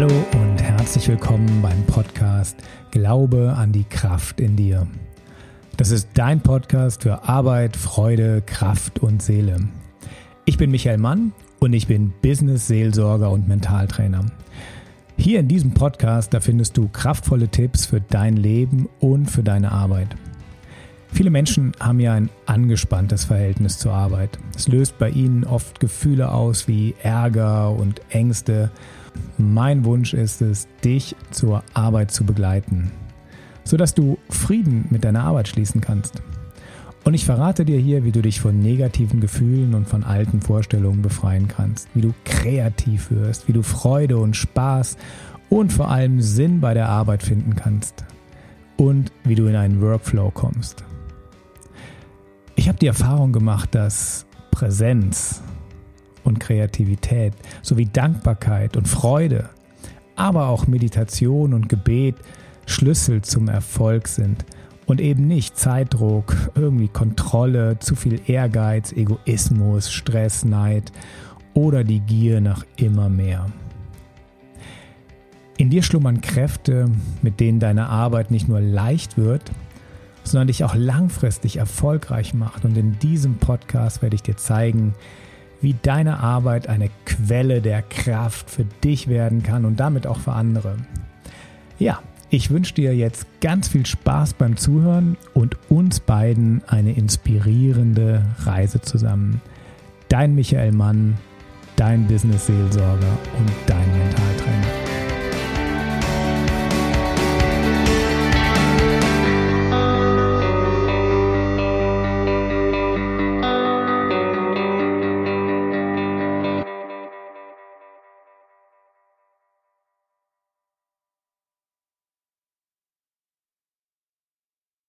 Hallo und herzlich willkommen beim Podcast Glaube an die Kraft in dir. Das ist dein Podcast für Arbeit, Freude, Kraft und Seele. Ich bin Michael Mann und ich bin Business-Seelsorger und Mentaltrainer. Hier in diesem Podcast, da findest du kraftvolle Tipps für dein Leben und für deine Arbeit. Viele Menschen haben ja ein angespanntes Verhältnis zur Arbeit. Es löst bei ihnen oft Gefühle aus wie Ärger und Ängste. Mein Wunsch ist es, dich zur Arbeit zu begleiten, sodass du Frieden mit deiner Arbeit schließen kannst. Und ich verrate dir hier, wie du dich von negativen Gefühlen und von alten Vorstellungen befreien kannst, wie du kreativ wirst, wie du Freude und Spaß und vor allem Sinn bei der Arbeit finden kannst und wie du in einen Workflow kommst. Ich habe die Erfahrung gemacht, dass Präsenz und Kreativität sowie Dankbarkeit und Freude, aber auch Meditation und Gebet Schlüssel zum Erfolg sind und eben nicht Zeitdruck, irgendwie Kontrolle, zu viel Ehrgeiz, Egoismus, Stress, Neid oder die Gier nach immer mehr. In dir schlummern Kräfte, mit denen deine Arbeit nicht nur leicht wird, sondern dich auch langfristig erfolgreich macht. Und in diesem Podcast werde ich dir zeigen, wie deine Arbeit eine Quelle der Kraft für dich werden kann und damit auch für andere. Ja, ich wünsche dir jetzt ganz viel Spaß beim Zuhören und uns beiden eine inspirierende Reise zusammen. Dein Michael Mann, dein Business-Seelsorger und dein Mentor.